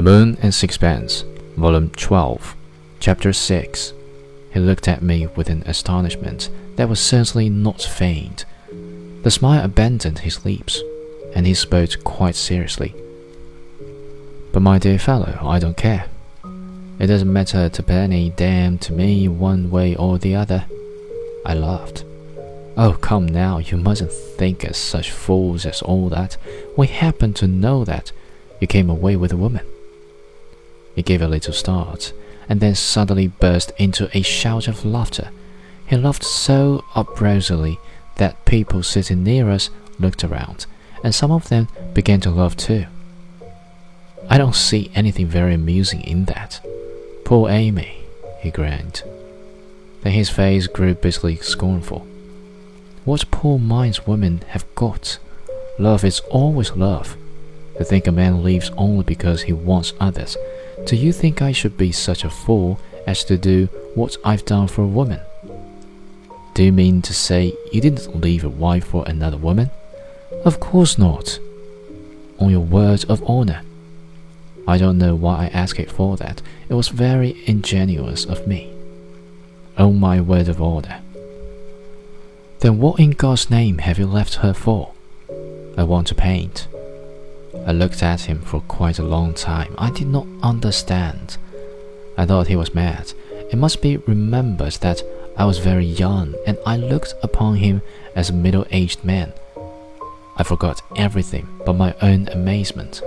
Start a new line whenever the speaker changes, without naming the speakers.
The Moon and Sixpence, Volume 12, Chapter 6. He looked at me with an astonishment that was certainly not feigned. The smile abandoned his lips, and he spoke quite seriously. But my dear fellow, I don't care. It doesn't matter to penny damn to me one way or the other. I laughed. Oh, come now, you mustn't think us such fools as all that. We happen to know that you came away with a woman. He gave a little start, and then suddenly burst into a shout of laughter. He laughed so uproariously that people sitting near us looked around, and some of them began to laugh too. I don't see anything very amusing in that. Poor Amy, he grinned. Then his face grew bitterly scornful. What poor minds women have got! Love is always love. To think a man lives only because he wants others do you think I should be such a fool as to do what I've done for a woman? Do you mean to say you didn't leave a wife for another woman? Of course not. On your word of honor. I don't know why I asked it for that. It was very ingenuous of me. On my word of honor. Then what in God's name have you left her for? I want to paint. I looked at him for quite a long time. I did not understand. I thought he was mad. It must be remembered that I was very young, and I looked upon him as a middle aged man. I forgot everything but my own amazement.